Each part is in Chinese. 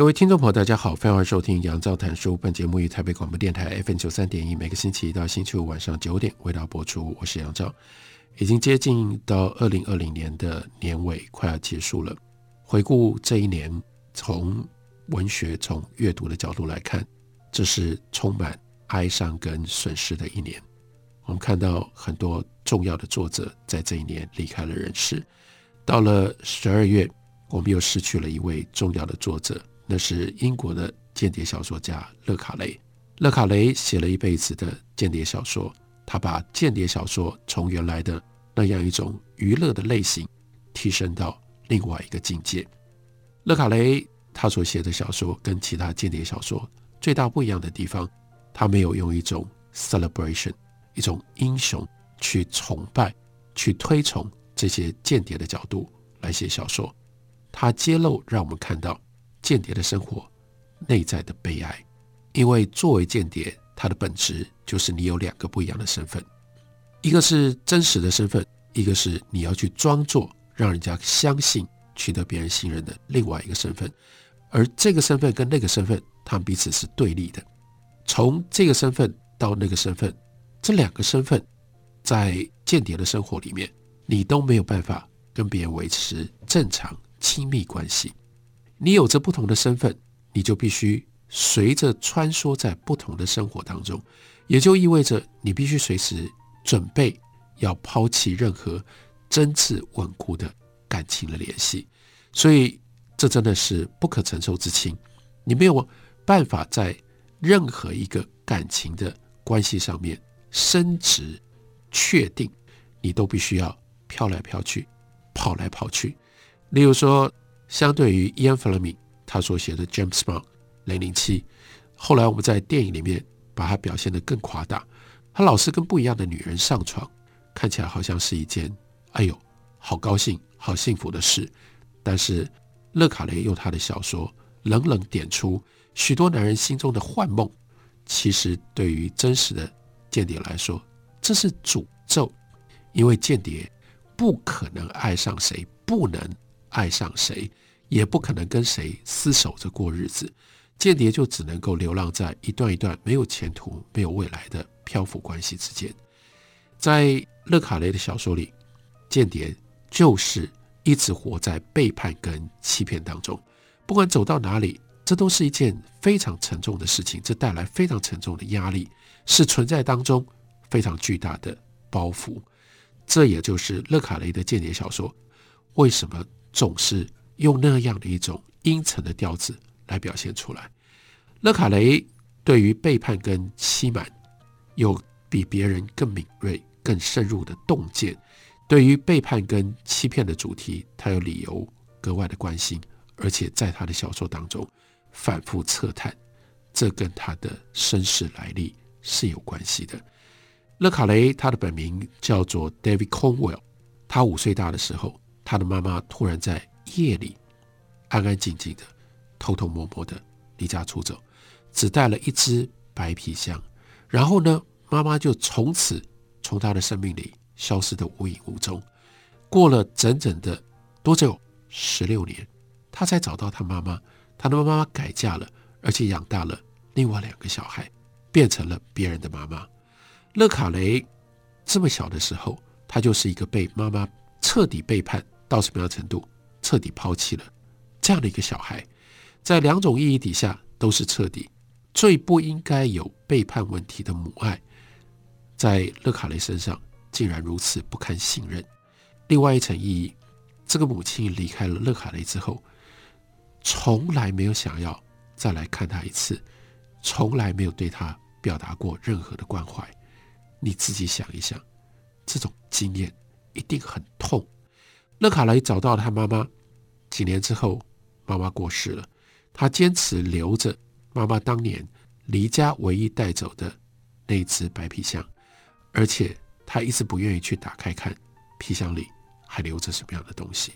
各位听众朋友，大家好，欢迎收听杨照谈书。本节目于台北广播电台 FM 九三点一，每个星期一到星期五晚上九点为大家播出。我是杨照，已经接近到二零二零年的年尾，快要结束了。回顾这一年，从文学、从阅读的角度来看，这是充满哀伤跟损失的一年。我们看到很多重要的作者在这一年离开了人世。到了十二月，我们又失去了一位重要的作者。那是英国的间谍小说家勒卡雷。勒卡雷写了一辈子的间谍小说，他把间谍小说从原来的那样一种娱乐的类型，提升到另外一个境界。勒卡雷他所写的小说跟其他间谍小说最大不一样的地方，他没有用一种 celebration，一种英雄去崇拜、去推崇这些间谍的角度来写小说，他揭露让我们看到。间谍的生活内在的悲哀，因为作为间谍，它的本质就是你有两个不一样的身份，一个是真实的身份，一个是你要去装作让人家相信、取得别人信任的另外一个身份。而这个身份跟那个身份，他们彼此是对立的。从这个身份到那个身份，这两个身份在间谍的生活里面，你都没有办法跟别人维持正常亲密关系。你有着不同的身份，你就必须随着穿梭在不同的生活当中，也就意味着你必须随时准备要抛弃任何真挚稳固的感情的联系。所以，这真的是不可承受之轻。你没有办法在任何一个感情的关系上面升职确定，你都必须要飘来飘去，跑来跑去。例如说。相对于伊恩·弗雷明他所写的《James Bond 零零七》，后来我们在电影里面把它表现得更夸大。他老是跟不一样的女人上床，看起来好像是一件哎呦好高兴、好幸福的事。但是勒卡雷用他的小说冷冷点出许多男人心中的幻梦，其实对于真实的间谍来说，这是诅咒，因为间谍不可能爱上谁，不能。爱上谁，也不可能跟谁厮守着过日子。间谍就只能够流浪在一段一段没有前途、没有未来的漂浮关系之间。在勒卡雷的小说里，间谍就是一直活在背叛跟欺骗当中。不管走到哪里，这都是一件非常沉重的事情，这带来非常沉重的压力，是存在当中非常巨大的包袱。这也就是勒卡雷的间谍小说为什么。总是用那样的一种阴沉的调子来表现出来。勒卡雷对于背叛跟欺瞒有比别人更敏锐、更深入的洞见。对于背叛跟欺骗的主题，他有理由格外的关心，而且在他的小说当中反复测探，这跟他的身世来历是有关系的。勒卡雷他的本名叫做 David Cornwell，他五岁大的时候。他的妈妈突然在夜里安安静静的、偷偷摸摸的离家出走，只带了一只白皮箱。然后呢，妈妈就从此从他的生命里消失的无影无踪。过了整整的多久？十六年，他才找到他妈妈。他的妈妈改嫁了，而且养大了另外两个小孩，变成了别人的妈妈。勒卡雷这么小的时候，他就是一个被妈妈彻底背叛。到什么样的程度，彻底抛弃了这样的一个小孩，在两种意义底下都是彻底。最不应该有背叛问题的母爱，在勒卡雷身上竟然如此不堪信任。另外一层意义，这个母亲离开了勒卡雷之后，从来没有想要再来看他一次，从来没有对他表达过任何的关怀。你自己想一想，这种经验一定很痛。勒卡雷找到了他妈妈。几年之后，妈妈过世了，他坚持留着妈妈当年离家唯一带走的那只白皮箱，而且他一直不愿意去打开看皮箱里还留着什么样的东西。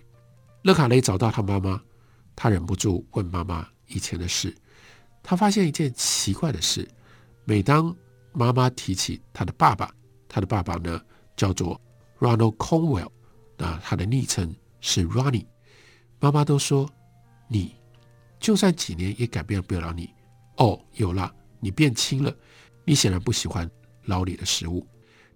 勒卡雷找到他妈妈，他忍不住问妈妈以前的事。他发现一件奇怪的事：每当妈妈提起他的爸爸，他的爸爸呢叫做 Ronald Conwell 那他的昵称是 Ronnie。妈妈都说：“你就算几年也改变不了你。”哦，有了，你变轻了。你显然不喜欢牢里的食物。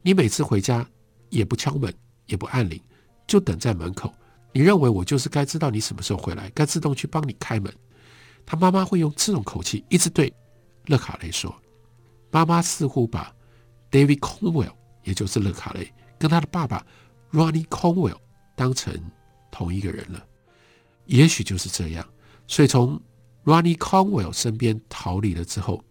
你每次回家也不敲门，也不按铃，就等在门口。你认为我就是该知道你什么时候回来，该自动去帮你开门。他妈妈会用这种口气一直对勒卡雷说。妈妈似乎把 David Cornwell，也就是勒卡雷，跟他的爸爸 Ronnie Conwell 当成同一个人了。也许就是这样，所以从 Ronnie Conwell 身边逃离了之后，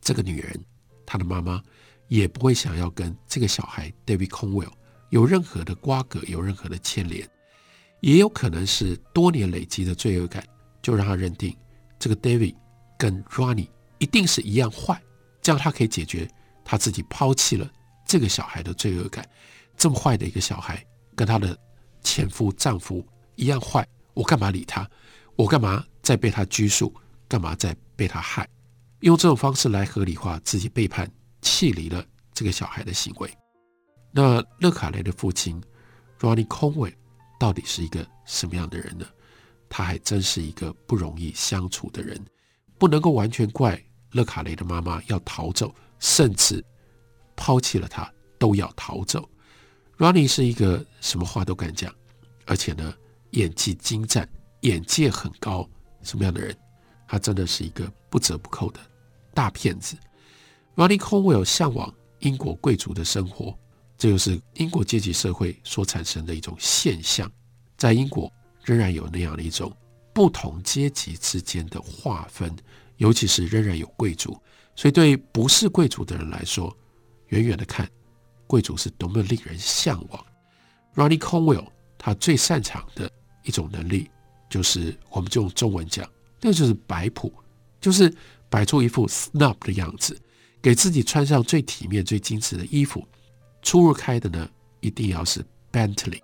这个女人，她的妈妈也不会想要跟这个小孩 David Conwell 有任何的瓜葛，有任何的牵连。也有可能是多年累积的罪恶感，就让他认定这个 David 跟 Ronnie 一定是一样坏，这样他可以解决他自己抛弃了这个小孩的罪恶感。这么坏的一个小孩，跟她的前夫丈夫一样坏。我干嘛理他？我干嘛再被他拘束？干嘛再被他害？用这种方式来合理化自己背叛、弃离了这个小孩的行为。那勒卡雷的父亲 Ronnie Cornwell 到底是一个什么样的人呢？他还真是一个不容易相处的人，不能够完全怪勒卡雷的妈妈要逃走，甚至抛弃了他都要逃走。Ronnie 是一个什么话都敢讲，而且呢，演技精湛，眼界很高，什么样的人？他真的是一个不折不扣的大骗子。Ronnie Cornwell 向往英国贵族的生活，这就是英国阶级社会所产生的一种现象。在英国仍然有那样的一种不同阶级之间的划分，尤其是仍然有贵族，所以对不是贵族的人来说，远远的看贵族是多么令人向往。Ronnie Conwell 他最擅长的。一种能力，就是我们就用中文讲，那就是摆谱，就是摆出一副 snob 的样子，给自己穿上最体面、最精致的衣服。出入开的呢，一定要是 Bentley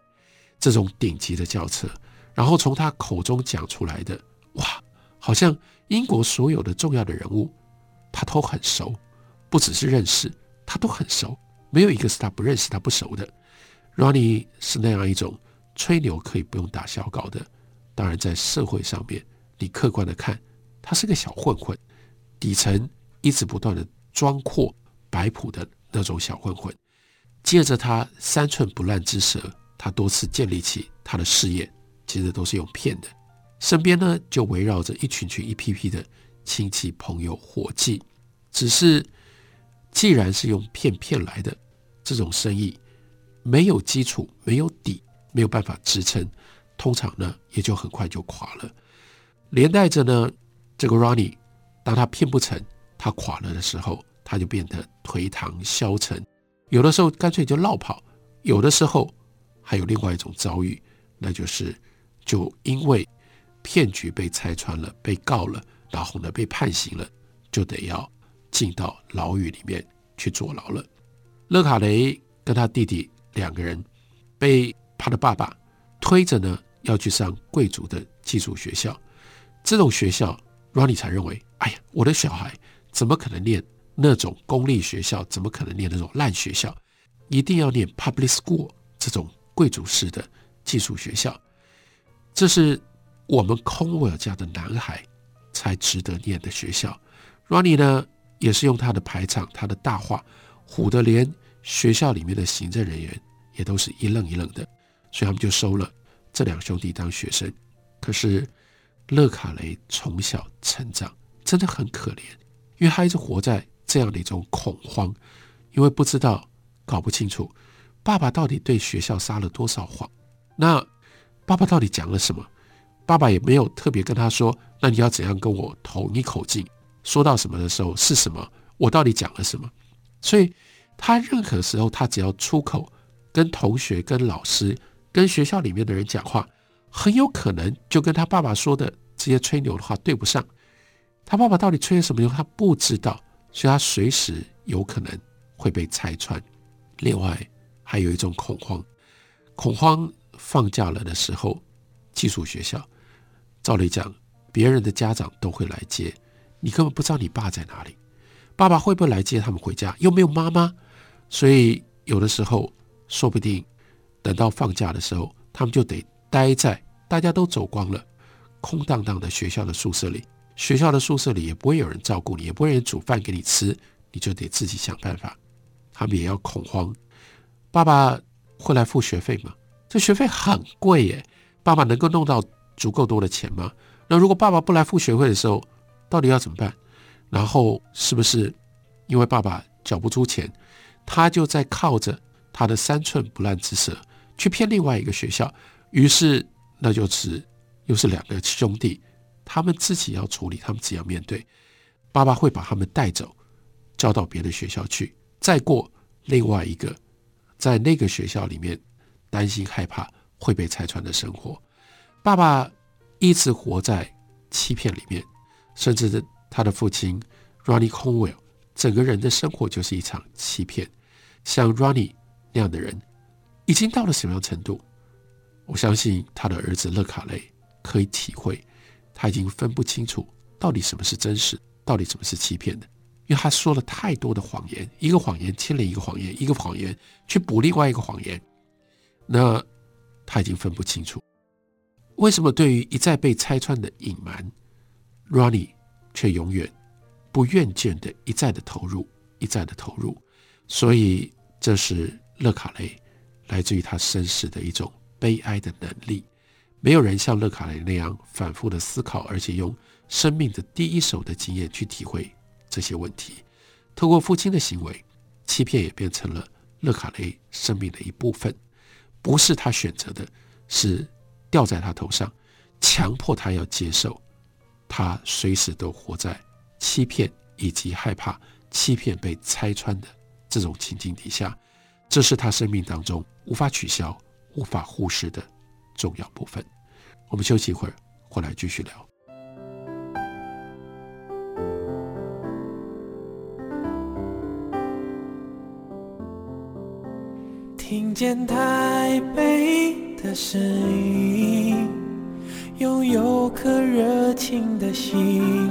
这种顶级的轿车。然后从他口中讲出来的，哇，好像英国所有的重要的人物，他都很熟，不只是认识，他都很熟，没有一个是他不认识、他不熟的。Ronnie 是那样一种。吹牛可以不用打小稿的，当然在社会上面，你客观的看，他是个小混混，底层一直不断的装阔摆谱的那种小混混。借着他三寸不烂之舌，他多次建立起他的事业，其实都是用骗的。身边呢就围绕着一群群、一批批的亲戚、朋友、伙计。只是，既然是用骗骗来的，这种生意没有基础，没有底。没有办法支撑，通常呢也就很快就垮了。连带着呢，这个 Ronnie，当他骗不成，他垮了的时候，他就变得颓唐消沉，有的时候干脆就落跑，有的时候还有另外一种遭遇，那就是就因为骗局被拆穿了，被告了，然后呢被判刑了，就得要进到牢狱里面去坐牢了。勒卡雷跟他弟弟两个人被。他的爸爸推着呢，要去上贵族的寄宿学校。这种学校，Ronnie 才认为，哎呀，我的小孩怎么可能念那种公立学校？怎么可能念那种烂学校？一定要念 public school 这种贵族式的寄宿学校。这是我们 c o n w e l l 家的男孩才值得念的学校。Ronnie 呢，也是用他的排场，他的大话，唬得连学校里面的行政人员也都是一愣一愣的。所以他们就收了这两兄弟当学生。可是勒卡雷从小成长真的很可怜，因为他一直活在这样的一种恐慌，因为不知道、搞不清楚爸爸到底对学校撒了多少谎。那爸爸到底讲了什么？爸爸也没有特别跟他说：“那你要怎样跟我同一口径？说到什么的时候是什么？我到底讲了什么？”所以他任何时候，他只要出口跟同学、跟老师。跟学校里面的人讲话，很有可能就跟他爸爸说的这些吹牛的话对不上。他爸爸到底吹了什么牛，他不知道，所以他随时有可能会被拆穿。另外，还有一种恐慌，恐慌放假了的时候，寄宿学校，照理讲，别人的家长都会来接，你根本不知道你爸在哪里，爸爸会不会来接他们回家？又没有妈妈，所以有的时候，说不定等到放假的时候，他们就得待在大家都走光了，空荡荡的学校的宿舍里。学校的宿舍里也不会有人照顾你，也不会有人煮饭给你吃，你就得自己想办法。他们也要恐慌，爸爸会来付学费吗？这学费很贵耶，爸爸能够弄到足够多的钱吗？那如果爸爸不来付学费的时候，到底要怎么办？然后是不是因为爸爸缴不出钱，他就在靠着他的三寸不烂之舌去骗另外一个学校？于是那就是又是两个兄弟。他们自己要处理，他们自己要面对。爸爸会把他们带走，交到别的学校去，再过另外一个在那个学校里面担心害怕会被拆穿的生活。爸爸一直活在欺骗里面，甚至他的父亲 Ronnie Conwell 整个人的生活就是一场欺骗。像 Ronnie 那样的人，已经到了什么样程度？我相信他的儿子勒卡雷可以体会。他已经分不清楚到底什么是真实，到底什么是欺骗的，因为他说了太多的谎言，一个谎言牵连一个谎言，一个谎言去补另外一个谎言，那他已经分不清楚。为什么对于一再被拆穿的隐瞒，Ronnie 却永远不厌倦的一再的投入，一再的投入？所以这是勒卡雷来自于他身世的一种悲哀的能力。没有人像勒卡雷那样反复的思考，而且用生命的第一手的经验去体会这些问题。透过父亲的行为，欺骗也变成了勒卡雷生命的一部分，不是他选择的，是掉在他头上，强迫他要接受。他随时都活在欺骗以及害怕欺骗被拆穿的这种情境底下，这是他生命当中无法取消、无法忽视的。重要部分，我们休息一会儿，回来继续聊。听见台北的声音，拥有颗热情的心，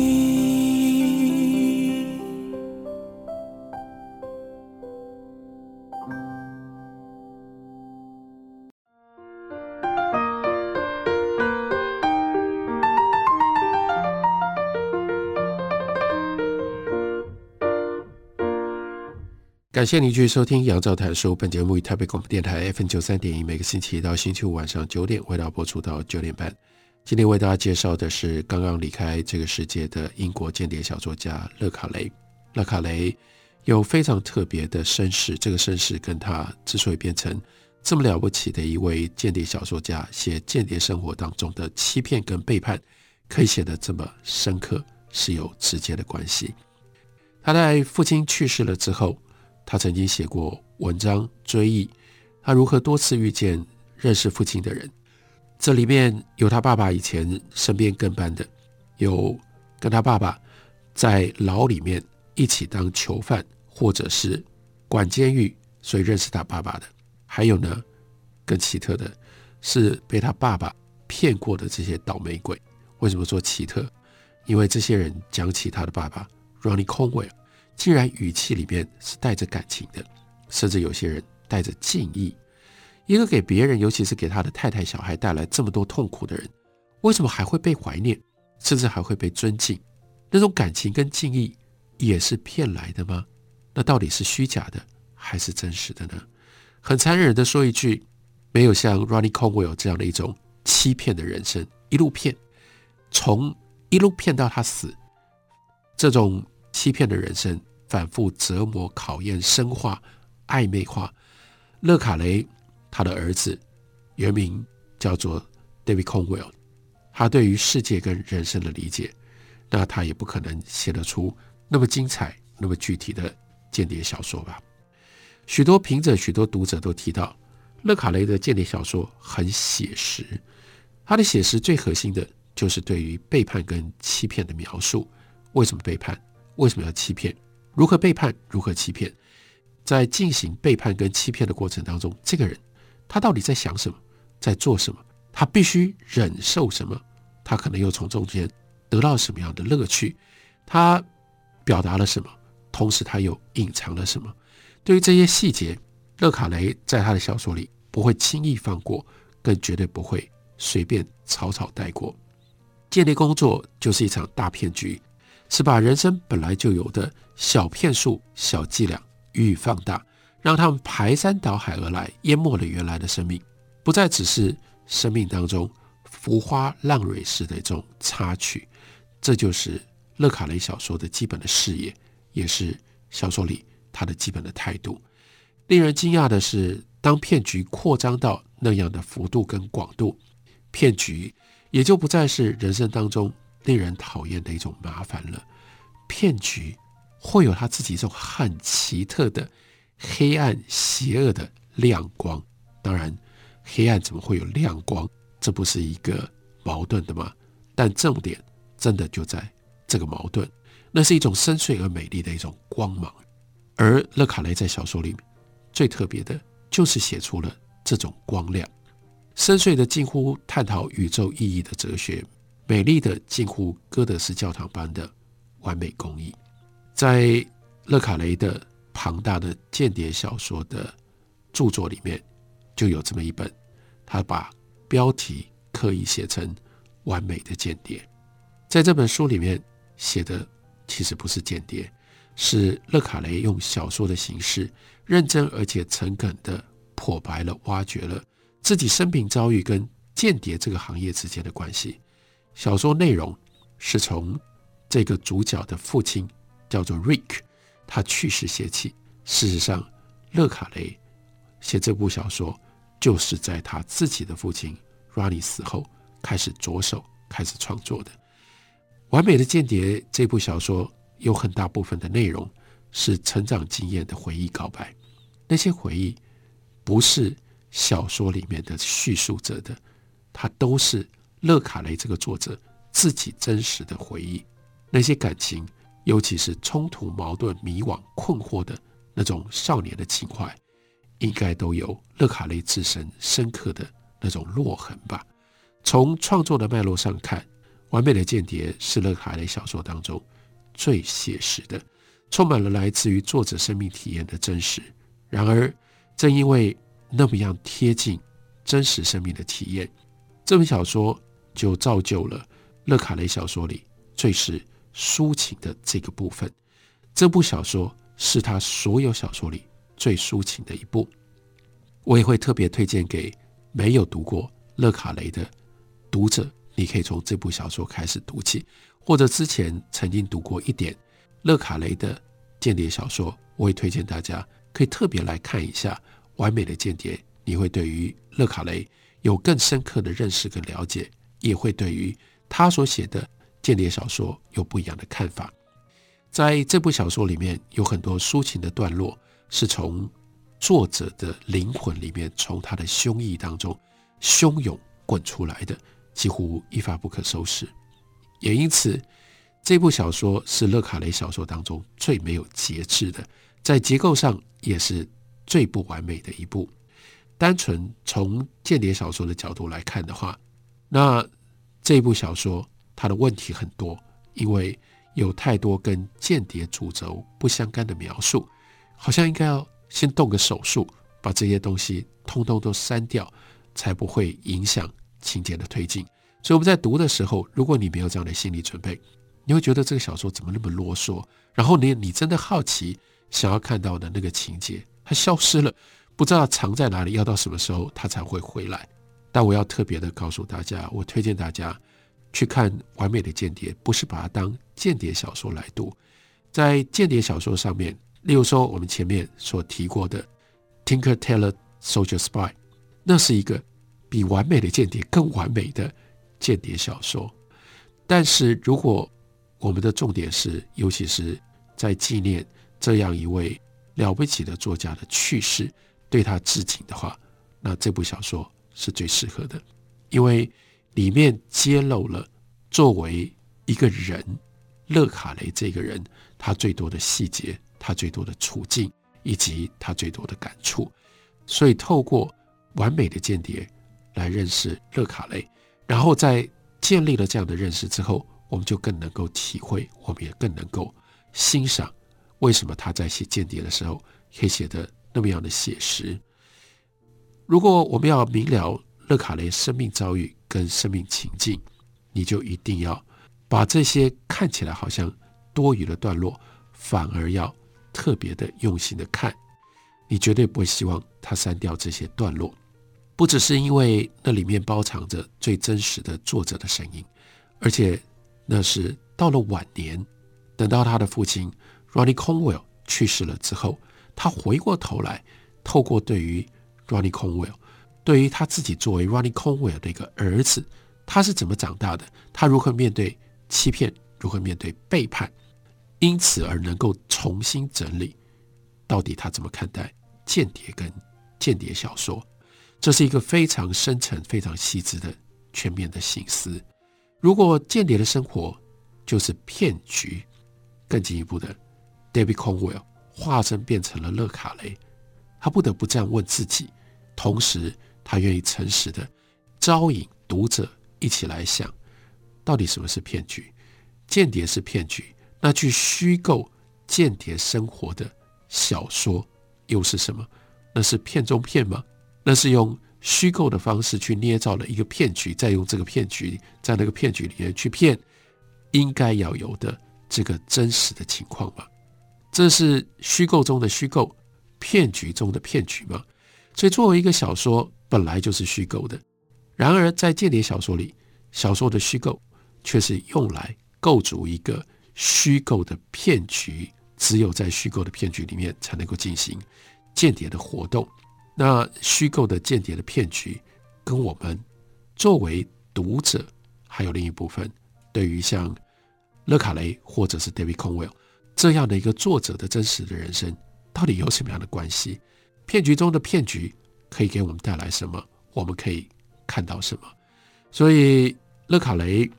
感谢您继续收听杨照谈书。本节目于台北广播电台 FM 九三点一，每个星期一到星期五晚上九点，为大家播出到九点半。今天为大家介绍的是刚刚离开这个世界的英国间谍小说家勒卡雷。勒卡雷有非常特别的身世，这个身世跟他之所以变成这么了不起的一位间谍小说家，写间谍生活当中的欺骗跟背叛，可以写得这么深刻，是有直接的关系。他在父亲去世了之后，他曾经写过文章追忆他如何多次遇见认识父亲的人。这里面有他爸爸以前身边跟班的，有跟他爸爸在牢里面一起当囚犯，或者是管监狱，所以认识他爸爸的。还有呢，更奇特的是被他爸爸骗过的这些倒霉鬼。为什么说奇特？因为这些人讲起他的爸爸 Ronnie Conwell，竟然语气里面是带着感情的，甚至有些人带着敬意。一个给别人，尤其是给他的太太、小孩带来这么多痛苦的人，为什么还会被怀念，甚至还会被尊敬？那种感情跟敬意也是骗来的吗？那到底是虚假的还是真实的呢？很残忍的说一句，没有像 Ronnie Conwell 这样的一种欺骗的人生，一路骗，从一路骗到他死，这种欺骗的人生，反复折磨、考验、深化、暧昧化，勒卡雷。他的儿子原名叫做 David Conwell，他对于世界跟人生的理解，那他也不可能写得出那么精彩、那么具体的间谍小说吧。许多评者、许多读者都提到，勒卡雷的间谍小说很写实。他的写实最核心的就是对于背叛跟欺骗的描述。为什么背叛？为什么要欺骗？如何背叛？如何欺骗？在进行背叛跟欺骗的过程当中，这个人他到底在想什么？在做什么？他必须忍受什么？他可能又从中间得到什么样的乐趣？他表达了什么？同时他又隐藏了什么？对于这些细节，勒卡雷在他的小说里不会轻易放过，更绝对不会随便草草带过。间谍工作就是一场大骗局，是把人生本来就有的小骗术、小伎俩予以放大，让他们排山倒海而来，淹没了原来的生命，不再只是生命当中浮花浪蕊式的一种插曲。这就是勒卡雷小说的基本的视野，也是小说里。他的基本的态度，令人惊讶的是，当骗局扩张到那样的幅度跟广度，骗局也就不再是人生当中令人讨厌的一种麻烦了。骗局会有他自己一种很奇特的黑暗、邪恶的亮光。当然，黑暗怎么会有亮光？这不是一个矛盾的吗？但重点真的就在这个矛盾，那是一种深邃而美丽的一种光芒。而勒卡雷在小说里面最特别的，就是写出了这种光亮，深邃的近乎探讨宇宙意义的哲学，美丽的近乎哥德式教堂般的完美工艺。在勒卡雷的庞大的间谍小说的著作里面，就有这么一本，他把标题刻意写成“完美的间谍”。在这本书里面写的，其实不是间谍。是勒卡雷用小说的形式，认真而且诚恳地剖白了、挖掘了自己生平遭遇跟间谍这个行业之间的关系。小说内容是从这个主角的父亲叫做 Rick，他去世写起。事实上，勒卡雷写这部小说就是在他自己的父亲 Ronnie 死后开始着手开始创作的。《完美的间谍》这部小说。有很大部分的内容是成长经验的回忆告白，那些回忆不是小说里面的叙述者的，它都是勒卡雷这个作者自己真实的回忆。那些感情，尤其是冲突、矛盾、迷惘、困惑的那种少年的情怀，应该都有勒卡雷自身深刻的那种落痕吧。从创作的脉络上看，《完美的间谍》是勒卡雷小说当中。最写实的，充满了来自于作者生命体验的真实。然而，正因为那么样贴近真实生命的体验，这本小说就造就了勒卡雷小说里最是抒情的这个部分。这部小说是他所有小说里最抒情的一部。我也会特别推荐给没有读过勒卡雷的读者，你可以从这部小说开始读起。或者之前曾经读过一点勒卡雷的间谍小说，我也推荐大家可以特别来看一下《完美的间谍》，你会对于勒卡雷有更深刻的认识跟了解，也会对于他所写的间谍小说有不一样的看法。在这部小说里面，有很多抒情的段落是从作者的灵魂里面，从他的胸臆当中汹涌滚出来的，几乎一发不可收拾。也因此，这部小说是勒卡雷小说当中最没有节制的，在结构上也是最不完美的一部。单纯从间谍小说的角度来看的话，那这部小说它的问题很多，因为有太多跟间谍主轴不相干的描述，好像应该要先动个手术，把这些东西通通都删掉，才不会影响情节的推进。所以我们在读的时候，如果你没有这样的心理准备，你会觉得这个小说怎么那么啰嗦？然后你你真的好奇，想要看到的那个情节，它消失了，不知道藏在哪里，要到什么时候它才会回来？但我要特别的告诉大家，我推荐大家去看《完美的间谍》，不是把它当间谍小说来读。在间谍小说上面，例如说我们前面所提过的《Tinker Tailor Soldier Spy》，那是一个比《完美的间谍》更完美的。间谍小说。但是如果我们的重点是，尤其是在纪念这样一位了不起的作家的去世，对他致敬的话，那这部小说是最适合的，因为里面揭露了作为一个人，勒卡雷这个人他最多的细节，他最多的处境，以及他最多的感触。所以透过完美的间谍来认识勒卡雷，然后在建立了这样的认识之后，我们就更能够体会，我们也更能够欣赏为什么他在写间谍的时候可以写得那么样的写实。如果我们要明了勒卡雷生命遭遇跟生命情境，你就一定要把这些看起来好像多余的段落，反而要特别的用心的看。你绝对不会希望他删掉这些段落，不只是因为那里面包藏着最真实的作者的声音，而且那是到了晚年，等到他的父亲 Ronnie Conwell 去世了之后，他回过头来，透过对于 Ronnie Conwell，对于他自己作为 Ronnie Conwell 的一个儿子，他是怎么长大的，他如何面对欺骗，如何面对背叛，因此而能够重新整理，到底他怎么看待。间谍跟间谍小说，这是一个非常深沉、非常细致的全面的省思。如果间谍的生活就是骗局，更进一步的，David Conwell 化身变成了勒卡雷，他不得不这样问自己，同时他愿意诚实的招引读者一起来想，到底什么是骗局？间谍是骗局，那去虚构间谍生活的小说。又是什么？那是骗中骗吗？那是用虚构的方式去捏造了一个骗局，再用这个骗局在那个骗局里面去骗应该要有的这个真实的情况吗？这是虚构中的虚构，骗局中的骗局吗？所以，作为一个小说，本来就是虚构的。然而，在间谍小说里，小说的虚构却是用来构筑一个虚构的骗局。只有在虚构的骗局里面才能够进行间谍的活动。那虚构的间谍的骗局，跟我们作为读者，还有另一部分，对于像勒卡雷或者是 David Conwell 这样的一个作者的真实的人生，到底有什么样的关系？骗局中的骗局可以给我们带来什么？我们可以看到什么？所以，勒卡雷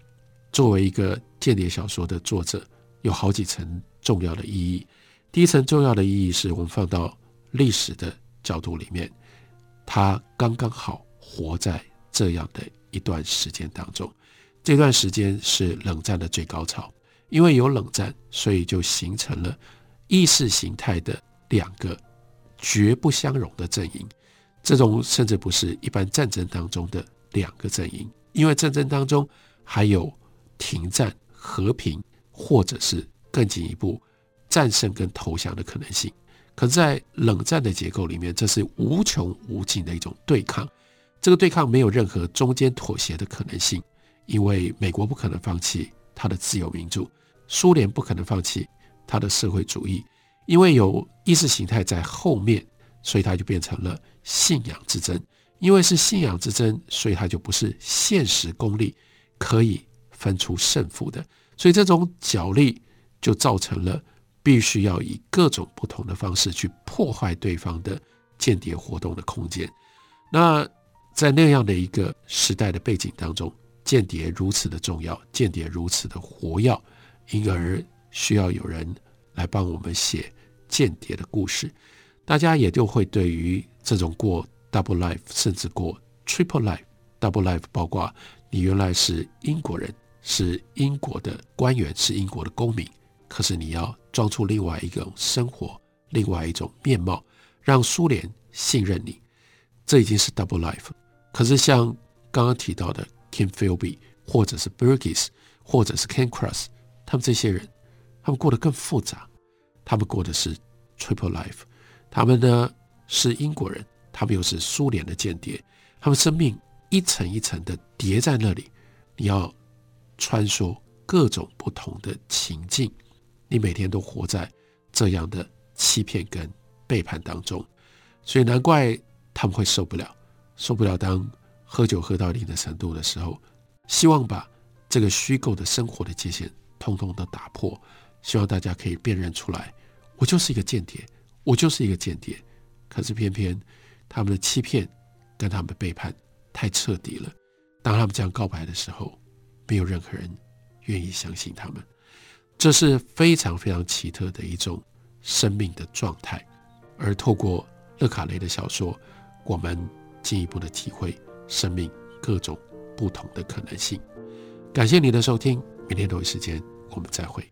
作为一个间谍小说的作者，有好几层。重要的意义，第一层重要的意义是我们放到历史的角度里面，他刚刚好活在这样的一段时间当中。这段时间是冷战的最高潮，因为有冷战，所以就形成了意识形态的两个绝不相容的阵营。这种甚至不是一般战争当中的两个阵营，因为战争当中还有停战、和平，或者是。更进一步，战胜跟投降的可能性，可在冷战的结构里面，这是无穷无尽的一种对抗。这个对抗没有任何中间妥协的可能性，因为美国不可能放弃它的自由民主，苏联不可能放弃它的社会主义，因为有意识形态在后面，所以它就变成了信仰之争。因为是信仰之争，所以它就不是现实功利可以分出胜负的。所以这种角力。就造成了必须要以各种不同的方式去破坏对方的间谍活动的空间。那在那样的一个时代的背景当中，间谍如此的重要，间谍如此的活跃，因而需要有人来帮我们写间谍的故事。大家也就会对于这种过 double life，甚至过 triple life。double life 包括你原来是英国人，是英国的官员，是英国的公民。可是你要装出另外一种生活，另外一种面貌，让苏联信任你，这已经是 double life。可是像刚刚提到的 Kim Philby，或者是 Burgess，或者是 Ken Cross，他们这些人，他们过得更复杂，他们过的是 triple life。他们呢是英国人，他们又是苏联的间谍，他们生命一层一层的叠在那里，你要穿梭各种不同的情境。你每天都活在这样的欺骗跟背叛当中，所以难怪他们会受不了，受不了当喝酒喝到一定的程度的时候，希望把这个虚构的生活的界限通通都打破，希望大家可以辨认出来，我就是一个间谍，我就是一个间谍。可是偏偏他们的欺骗跟他们的背叛太彻底了。当他们这样告白的时候，没有任何人愿意相信他们。这是非常非常奇特的一种生命的状态。而透过勒卡雷的小说，我们进一步的体会生命各种不同的可能性。感谢你的收听，明天同一时间我们再会。